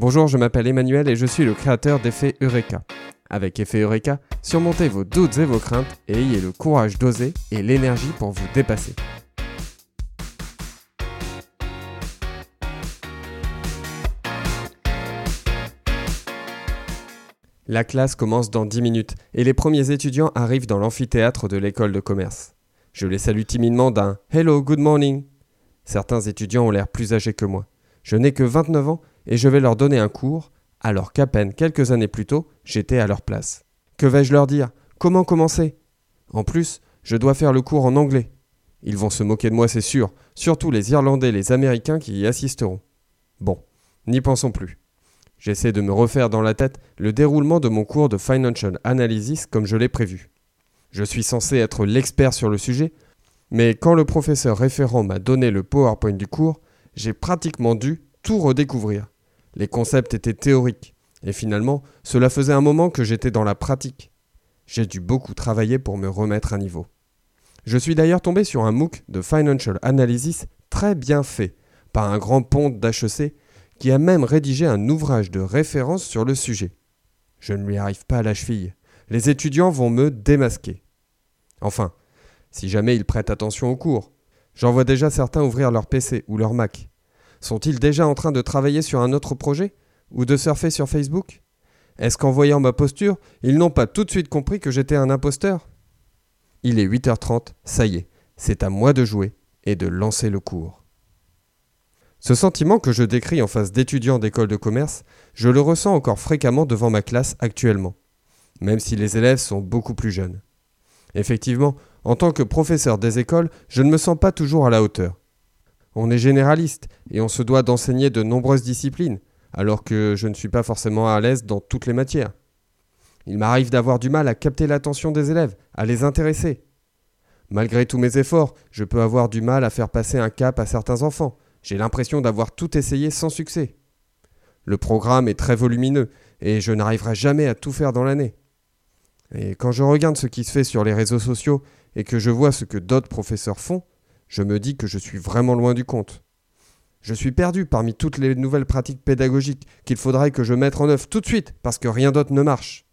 Bonjour, je m'appelle Emmanuel et je suis le créateur d'Effet Eureka. Avec Effet Eureka, surmontez vos doutes et vos craintes et ayez le courage d'oser et l'énergie pour vous dépasser. La classe commence dans 10 minutes et les premiers étudiants arrivent dans l'amphithéâtre de l'école de commerce. Je les salue timidement d'un Hello, good morning. Certains étudiants ont l'air plus âgés que moi. Je n'ai que 29 ans et je vais leur donner un cours, alors qu'à peine quelques années plus tôt, j'étais à leur place. Que vais-je leur dire? Comment commencer? En plus, je dois faire le cours en anglais. Ils vont se moquer de moi, c'est sûr, surtout les Irlandais et les Américains qui y assisteront. Bon, n'y pensons plus. J'essaie de me refaire dans la tête le déroulement de mon cours de Financial Analysis comme je l'ai prévu. Je suis censé être l'expert sur le sujet, mais quand le professeur référent m'a donné le PowerPoint du cours, j'ai pratiquement dû tout redécouvrir. Les concepts étaient théoriques, et finalement, cela faisait un moment que j'étais dans la pratique. J'ai dû beaucoup travailler pour me remettre à niveau. Je suis d'ailleurs tombé sur un MOOC de Financial Analysis très bien fait, par un grand ponte d'HEC qui a même rédigé un ouvrage de référence sur le sujet. Je ne lui arrive pas à la cheville. Les étudiants vont me démasquer. Enfin, si jamais ils prêtent attention au cours. J'en vois déjà certains ouvrir leur PC ou leur Mac. Sont-ils déjà en train de travailler sur un autre projet Ou de surfer sur Facebook? Est-ce qu'en voyant ma posture, ils n'ont pas tout de suite compris que j'étais un imposteur? Il est 8h30, ça y est, c'est à moi de jouer et de lancer le cours. Ce sentiment que je décris en face d'étudiants d'école de commerce, je le ressens encore fréquemment devant ma classe actuellement, même si les élèves sont beaucoup plus jeunes. Effectivement, en tant que professeur des écoles, je ne me sens pas toujours à la hauteur. On est généraliste et on se doit d'enseigner de nombreuses disciplines, alors que je ne suis pas forcément à l'aise dans toutes les matières. Il m'arrive d'avoir du mal à capter l'attention des élèves, à les intéresser. Malgré tous mes efforts, je peux avoir du mal à faire passer un cap à certains enfants, j'ai l'impression d'avoir tout essayé sans succès. Le programme est très volumineux et je n'arriverai jamais à tout faire dans l'année. Et quand je regarde ce qui se fait sur les réseaux sociaux et que je vois ce que d'autres professeurs font, je me dis que je suis vraiment loin du compte. Je suis perdu parmi toutes les nouvelles pratiques pédagogiques qu'il faudrait que je mette en œuvre tout de suite parce que rien d'autre ne marche.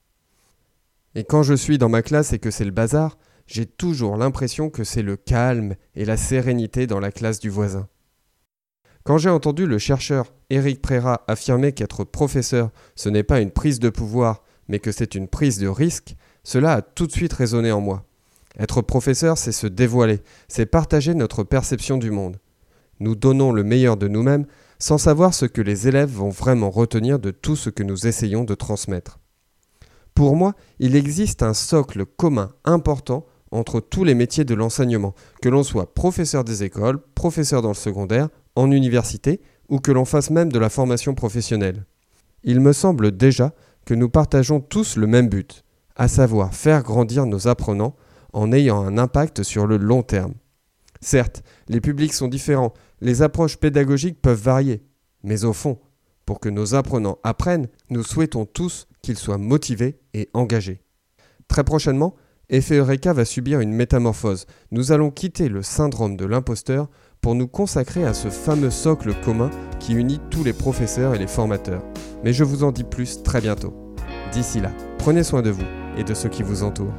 Et quand je suis dans ma classe et que c'est le bazar, j'ai toujours l'impression que c'est le calme et la sérénité dans la classe du voisin. Quand j'ai entendu le chercheur Éric Préra affirmer qu'être professeur, ce n'est pas une prise de pouvoir, mais que c'est une prise de risque, cela a tout de suite résonné en moi. Être professeur, c'est se dévoiler, c'est partager notre perception du monde. Nous donnons le meilleur de nous-mêmes sans savoir ce que les élèves vont vraiment retenir de tout ce que nous essayons de transmettre. Pour moi, il existe un socle commun important entre tous les métiers de l'enseignement, que l'on soit professeur des écoles, professeur dans le secondaire en université ou que l'on fasse même de la formation professionnelle. Il me semble déjà que nous partageons tous le même but, à savoir faire grandir nos apprenants en ayant un impact sur le long terme. Certes, les publics sont différents, les approches pédagogiques peuvent varier, mais au fond, pour que nos apprenants apprennent, nous souhaitons tous qu'ils soient motivés et engagés. Très prochainement, Effet Eureka va subir une métamorphose. Nous allons quitter le syndrome de l'imposteur pour nous consacrer à ce fameux socle commun qui unit tous les professeurs et les formateurs. Mais je vous en dis plus très bientôt. D'ici là, prenez soin de vous et de ceux qui vous entourent.